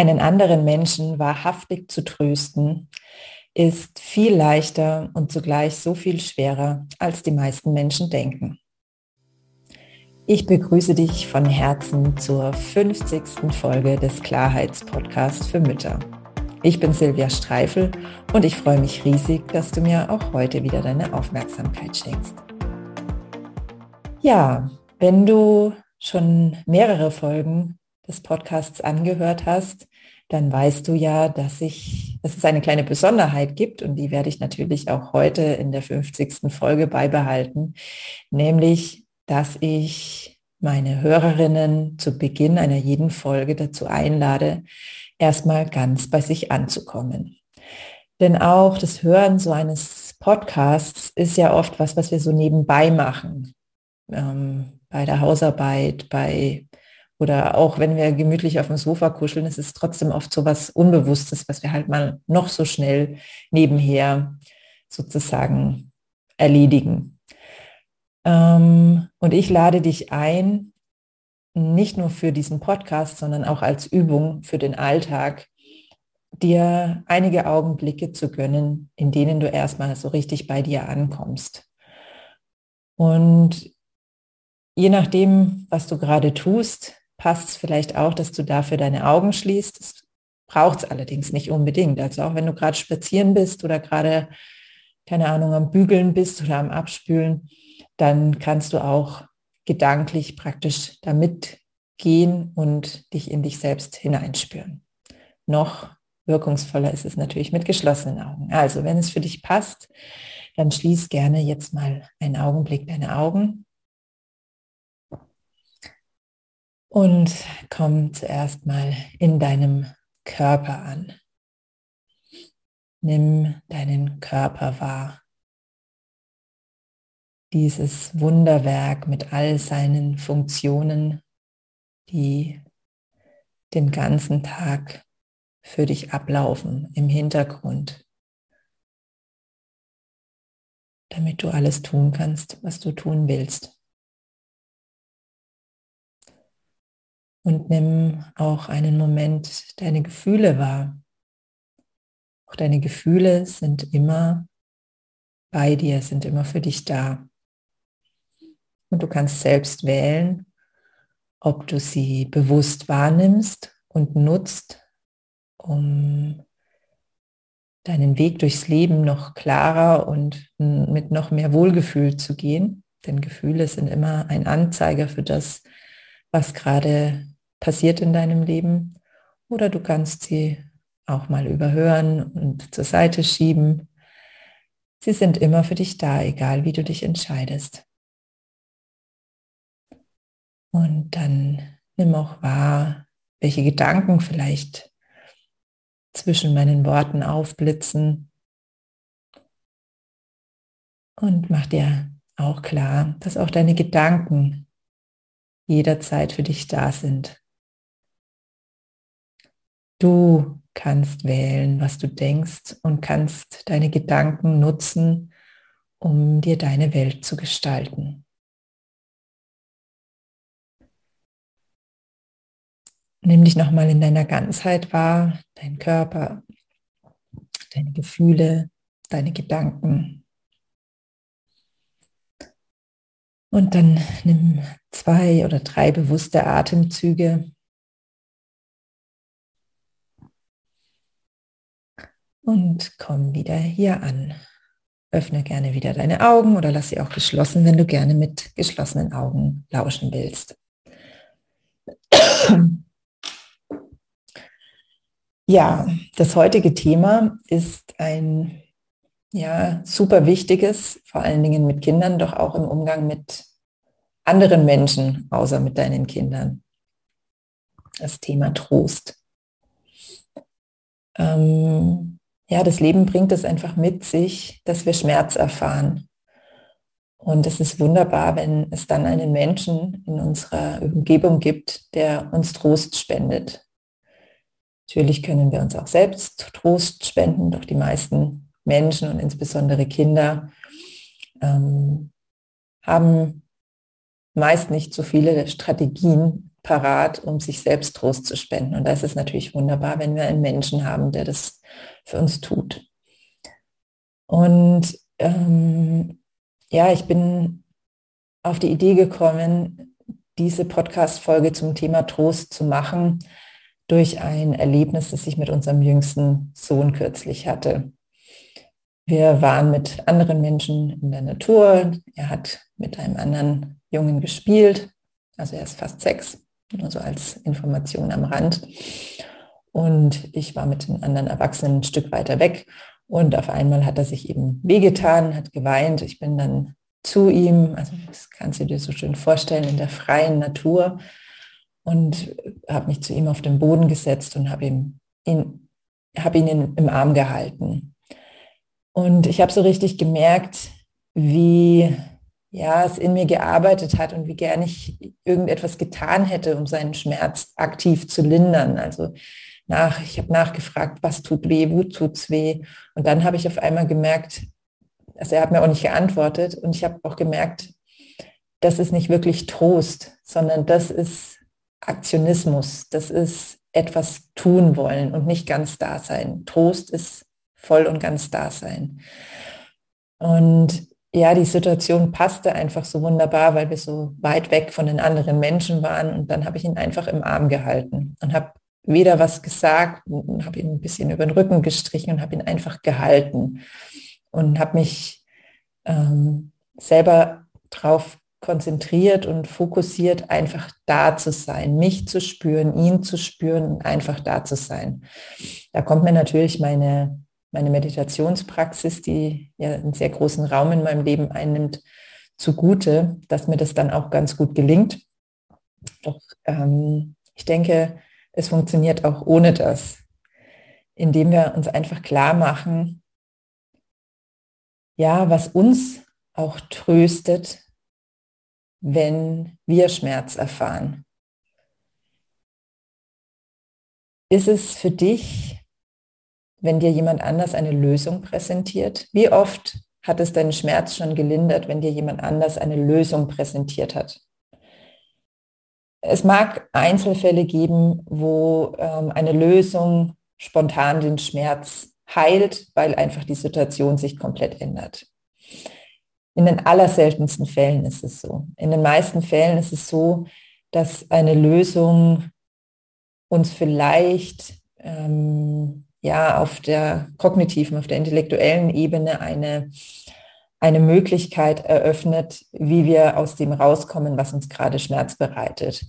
Einen anderen Menschen wahrhaftig zu trösten, ist viel leichter und zugleich so viel schwerer, als die meisten Menschen denken. Ich begrüße dich von Herzen zur 50. Folge des Klarheitspodcasts für Mütter. Ich bin Silvia Streifel und ich freue mich riesig, dass du mir auch heute wieder deine Aufmerksamkeit schenkst. Ja, wenn du schon mehrere Folgen des Podcasts angehört hast, dann weißt du ja, dass ich, dass es eine kleine Besonderheit gibt und die werde ich natürlich auch heute in der 50. Folge beibehalten, nämlich, dass ich meine Hörerinnen zu Beginn einer jeden Folge dazu einlade, erstmal ganz bei sich anzukommen. Denn auch das Hören so eines Podcasts ist ja oft was, was wir so nebenbei machen. Ähm, bei der Hausarbeit, bei oder auch wenn wir gemütlich auf dem Sofa kuscheln, ist es trotzdem oft so was Unbewusstes, was wir halt mal noch so schnell nebenher sozusagen erledigen. Ähm, und ich lade dich ein, nicht nur für diesen Podcast, sondern auch als Übung für den Alltag, dir einige Augenblicke zu gönnen, in denen du erstmal so richtig bei dir ankommst. Und je nachdem, was du gerade tust, passt es vielleicht auch, dass du dafür deine Augen schließt. Das braucht es allerdings nicht unbedingt. Also auch wenn du gerade spazieren bist oder gerade, keine Ahnung, am Bügeln bist oder am Abspülen, dann kannst du auch gedanklich praktisch damit gehen und dich in dich selbst hineinspüren. Noch wirkungsvoller ist es natürlich mit geschlossenen Augen. Also wenn es für dich passt, dann schließ gerne jetzt mal einen Augenblick deine Augen Und komm zuerst mal in deinem Körper an. Nimm deinen Körper wahr. Dieses Wunderwerk mit all seinen Funktionen, die den ganzen Tag für dich ablaufen im Hintergrund, damit du alles tun kannst, was du tun willst. Und nimm auch einen Moment deine Gefühle wahr. Auch deine Gefühle sind immer bei dir, sind immer für dich da. Und du kannst selbst wählen, ob du sie bewusst wahrnimmst und nutzt, um deinen Weg durchs Leben noch klarer und mit noch mehr Wohlgefühl zu gehen. Denn Gefühle sind immer ein Anzeiger für das, was gerade passiert in deinem Leben. Oder du kannst sie auch mal überhören und zur Seite schieben. Sie sind immer für dich da, egal wie du dich entscheidest. Und dann nimm auch wahr, welche Gedanken vielleicht zwischen meinen Worten aufblitzen. Und mach dir auch klar, dass auch deine Gedanken jederzeit für dich da sind. Du kannst wählen, was du denkst und kannst deine Gedanken nutzen, um dir deine Welt zu gestalten. Nimm dich nochmal in deiner Ganzheit wahr, dein Körper, deine Gefühle, deine Gedanken. Und dann nimm zwei oder drei bewusste Atemzüge und komm wieder hier an. Öffne gerne wieder deine Augen oder lass sie auch geschlossen, wenn du gerne mit geschlossenen Augen lauschen willst. Ja, das heutige Thema ist ein ja, super wichtiges, vor allen Dingen mit Kindern, doch auch im Umgang mit anderen Menschen, außer mit deinen Kindern. Das Thema Trost. Ähm, ja, das Leben bringt es einfach mit sich, dass wir Schmerz erfahren. Und es ist wunderbar, wenn es dann einen Menschen in unserer Umgebung gibt, der uns Trost spendet. Natürlich können wir uns auch selbst Trost spenden, doch die meisten Menschen und insbesondere Kinder ähm, haben meist nicht so viele Strategien, parat, um sich selbst Trost zu spenden. Und das ist natürlich wunderbar, wenn wir einen Menschen haben, der das für uns tut. Und ähm, ja, ich bin auf die Idee gekommen, diese Podcast-Folge zum Thema Trost zu machen durch ein Erlebnis, das ich mit unserem jüngsten Sohn kürzlich hatte. Wir waren mit anderen Menschen in der Natur. Er hat mit einem anderen Jungen gespielt. Also er ist fast sechs, nur so als Information am Rand. Und ich war mit den anderen Erwachsenen ein Stück weiter weg. Und auf einmal hat er sich eben wehgetan, hat geweint. Ich bin dann zu ihm, also das kannst du dir so schön vorstellen, in der freien Natur und habe mich zu ihm auf den Boden gesetzt und habe ihn, ihn, hab ihn in, im Arm gehalten. Und ich habe so richtig gemerkt, wie ja, es in mir gearbeitet hat und wie gern ich irgendetwas getan hätte, um seinen Schmerz aktiv zu lindern. Also nach, ich habe nachgefragt, was tut weh, wo tut's weh? Und dann habe ich auf einmal gemerkt, also er hat mir auch nicht geantwortet und ich habe auch gemerkt, das ist nicht wirklich Trost, sondern das ist Aktionismus, das ist etwas tun wollen und nicht ganz da sein. Trost ist voll und ganz da sein. Und ja, die Situation passte einfach so wunderbar, weil wir so weit weg von den anderen Menschen waren. Und dann habe ich ihn einfach im Arm gehalten und habe weder was gesagt, habe ihn ein bisschen über den Rücken gestrichen und habe ihn einfach gehalten und habe mich ähm, selber darauf konzentriert und fokussiert, einfach da zu sein, mich zu spüren, ihn zu spüren einfach da zu sein. Da kommt mir natürlich meine, meine Meditationspraxis, die ja einen sehr großen Raum in meinem Leben einnimmt, zugute, dass mir das dann auch ganz gut gelingt. Doch ähm, ich denke, es funktioniert auch ohne das, indem wir uns einfach klar machen, ja, was uns auch tröstet, wenn wir Schmerz erfahren. Ist es für dich, wenn dir jemand anders eine Lösung präsentiert? Wie oft hat es deinen Schmerz schon gelindert, wenn dir jemand anders eine Lösung präsentiert hat? Es mag Einzelfälle geben, wo ähm, eine Lösung spontan den Schmerz heilt, weil einfach die Situation sich komplett ändert. In den allerseltensten Fällen ist es so. In den meisten Fällen ist es so, dass eine Lösung uns vielleicht ähm, ja auf der kognitiven, auf der intellektuellen Ebene eine, eine Möglichkeit eröffnet, wie wir aus dem rauskommen, was uns gerade Schmerz bereitet.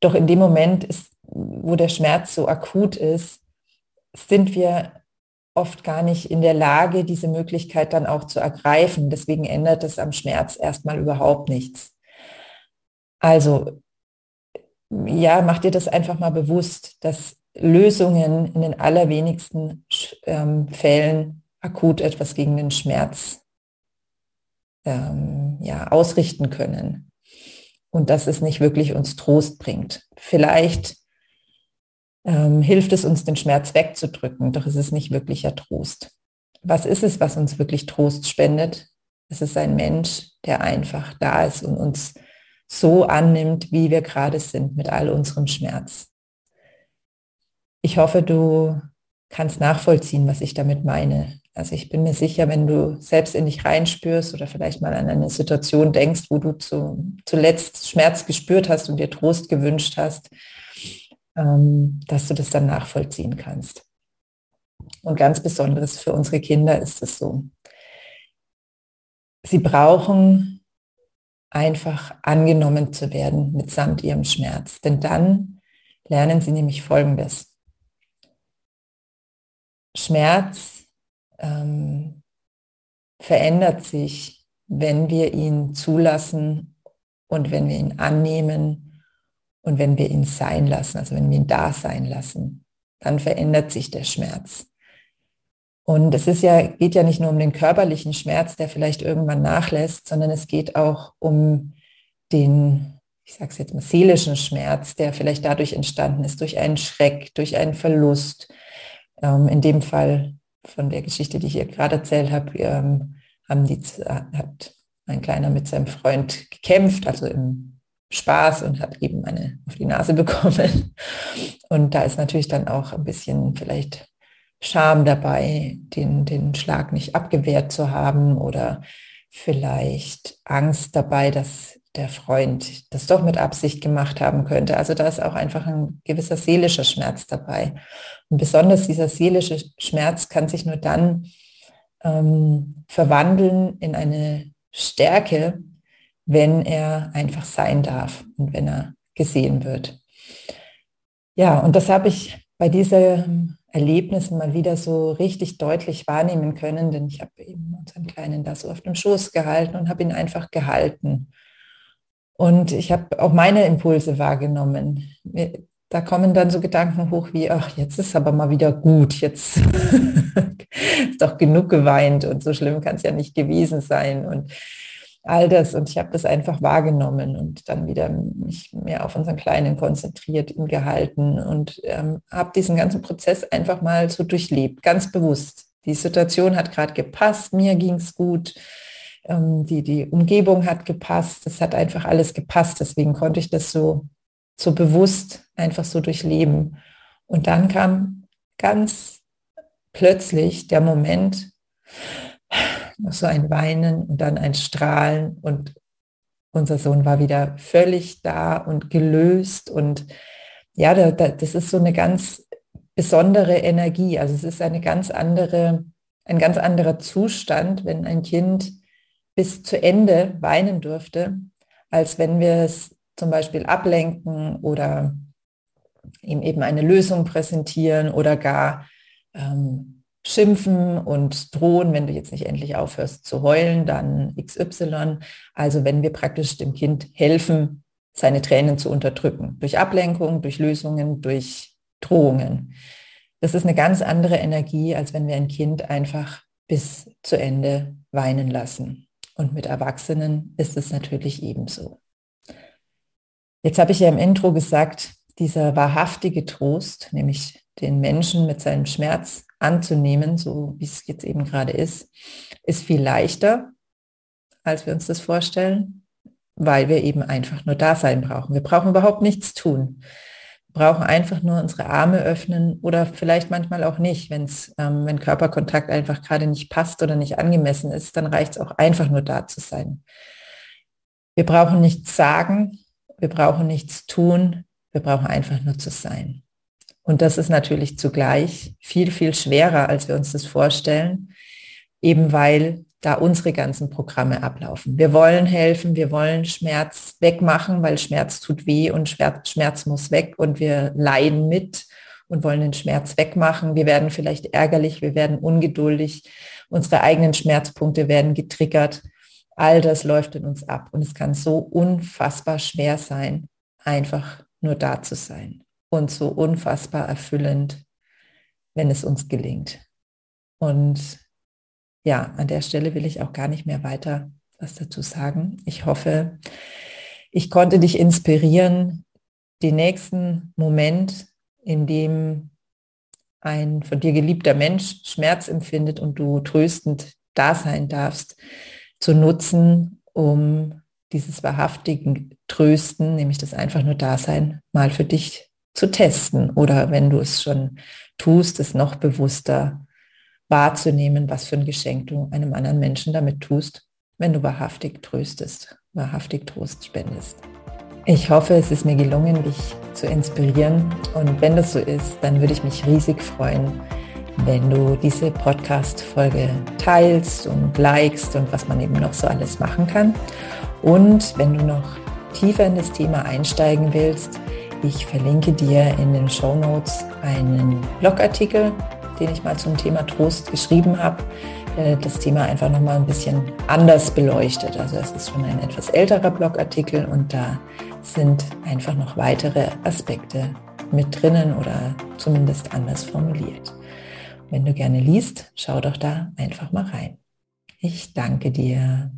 Doch in dem Moment, ist, wo der Schmerz so akut ist, sind wir oft gar nicht in der Lage, diese Möglichkeit dann auch zu ergreifen. Deswegen ändert es am Schmerz erstmal überhaupt nichts. Also, ja, mach dir das einfach mal bewusst, dass Lösungen in den allerwenigsten ähm, Fällen akut etwas gegen den Schmerz ähm, ja, ausrichten können. Und dass es nicht wirklich uns Trost bringt. Vielleicht ähm, hilft es uns, den Schmerz wegzudrücken, doch es ist nicht wirklicher Trost. Was ist es, was uns wirklich Trost spendet? Es ist ein Mensch, der einfach da ist und uns so annimmt, wie wir gerade sind, mit all unserem Schmerz. Ich hoffe, du kannst nachvollziehen, was ich damit meine. Also ich bin mir sicher, wenn du selbst in dich reinspürst oder vielleicht mal an eine Situation denkst, wo du zu, zuletzt Schmerz gespürt hast und dir Trost gewünscht hast, ähm, dass du das dann nachvollziehen kannst. Und ganz besonderes für unsere Kinder ist es so. Sie brauchen einfach angenommen zu werden mitsamt ihrem Schmerz. Denn dann lernen sie nämlich Folgendes. Schmerz ähm, verändert sich, wenn wir ihn zulassen und wenn wir ihn annehmen und wenn wir ihn sein lassen, also wenn wir ihn da sein lassen, dann verändert sich der Schmerz. Und es ist ja, geht ja nicht nur um den körperlichen Schmerz, der vielleicht irgendwann nachlässt, sondern es geht auch um den, ich sage es jetzt mal, seelischen Schmerz, der vielleicht dadurch entstanden ist, durch einen Schreck, durch einen Verlust. Ähm, in dem Fall von der Geschichte, die ich hier gerade erzählt habe, ähm, haben die, hat ein Kleiner mit seinem Freund gekämpft, also im Spaß und hat eben eine auf die Nase bekommen. Und da ist natürlich dann auch ein bisschen vielleicht Scham dabei, den, den Schlag nicht abgewehrt zu haben oder vielleicht Angst dabei, dass der Freund das doch mit Absicht gemacht haben könnte. Also da ist auch einfach ein gewisser seelischer Schmerz dabei. Und besonders dieser seelische Schmerz kann sich nur dann ähm, verwandeln in eine Stärke, wenn er einfach sein darf und wenn er gesehen wird. Ja, und das habe ich bei diesen Erlebnissen mal wieder so richtig deutlich wahrnehmen können, denn ich habe eben unseren Kleinen da so auf dem Schoß gehalten und habe ihn einfach gehalten. Und ich habe auch meine Impulse wahrgenommen. Da kommen dann so Gedanken hoch wie, ach, jetzt ist aber mal wieder gut, jetzt ist doch genug geweint und so schlimm kann es ja nicht gewesen sein. Und all das. Und ich habe das einfach wahrgenommen und dann wieder mich mehr auf unseren Kleinen konzentriert, ihn gehalten und ähm, habe diesen ganzen Prozess einfach mal so durchlebt, ganz bewusst. Die Situation hat gerade gepasst, mir ging es gut, ähm, die, die Umgebung hat gepasst, es hat einfach alles gepasst. Deswegen konnte ich das so, so bewusst einfach so durchleben. Und dann kam ganz plötzlich der Moment, noch so ein Weinen und dann ein Strahlen und unser Sohn war wieder völlig da und gelöst und ja, da, da, das ist so eine ganz besondere Energie. Also es ist eine ganz andere, ein ganz anderer Zustand, wenn ein Kind bis zu Ende weinen durfte, als wenn wir es zum Beispiel ablenken oder ihm eben eine Lösung präsentieren oder gar ähm, schimpfen und drohen, wenn du jetzt nicht endlich aufhörst zu heulen, dann XY. Also wenn wir praktisch dem Kind helfen, seine Tränen zu unterdrücken, durch Ablenkung, durch Lösungen, durch Drohungen. Das ist eine ganz andere Energie, als wenn wir ein Kind einfach bis zu Ende weinen lassen. Und mit Erwachsenen ist es natürlich ebenso. Jetzt habe ich ja im Intro gesagt, dieser wahrhaftige Trost, nämlich den Menschen mit seinem Schmerz anzunehmen, so wie es jetzt eben gerade ist, ist viel leichter, als wir uns das vorstellen, weil wir eben einfach nur da sein brauchen. Wir brauchen überhaupt nichts tun. Wir brauchen einfach nur unsere Arme öffnen oder vielleicht manchmal auch nicht, wenn's, ähm, wenn Körperkontakt einfach gerade nicht passt oder nicht angemessen ist, dann reicht es auch einfach nur da zu sein. Wir brauchen nichts sagen, wir brauchen nichts tun, wir brauchen einfach nur zu sein. Und das ist natürlich zugleich viel, viel schwerer, als wir uns das vorstellen, eben weil da unsere ganzen Programme ablaufen. Wir wollen helfen, wir wollen Schmerz wegmachen, weil Schmerz tut weh und Schmerz muss weg und wir leiden mit und wollen den Schmerz wegmachen. Wir werden vielleicht ärgerlich, wir werden ungeduldig, unsere eigenen Schmerzpunkte werden getriggert. All das läuft in uns ab und es kann so unfassbar schwer sein, einfach nur da zu sein und so unfassbar erfüllend, wenn es uns gelingt. Und ja, an der Stelle will ich auch gar nicht mehr weiter was dazu sagen. Ich hoffe, ich konnte dich inspirieren, den nächsten Moment, in dem ein von dir geliebter Mensch Schmerz empfindet und du tröstend da sein darfst, zu nutzen, um dieses wahrhaftigen Trösten, nämlich das einfach nur Dasein, mal für dich zu testen oder wenn du es schon tust, es noch bewusster wahrzunehmen, was für ein Geschenk du einem anderen Menschen damit tust, wenn du wahrhaftig tröstest, wahrhaftig Trost spendest. Ich hoffe, es ist mir gelungen, dich zu inspirieren und wenn das so ist, dann würde ich mich riesig freuen, wenn du diese Podcast-Folge teilst und likest und was man eben noch so alles machen kann. Und wenn du noch tiefer in das Thema einsteigen willst, ich verlinke dir in den Show Notes einen Blogartikel, den ich mal zum Thema Trost geschrieben habe. Das Thema einfach nochmal ein bisschen anders beleuchtet. Also es ist schon ein etwas älterer Blogartikel und da sind einfach noch weitere Aspekte mit drinnen oder zumindest anders formuliert. Wenn du gerne liest, schau doch da einfach mal rein. Ich danke dir.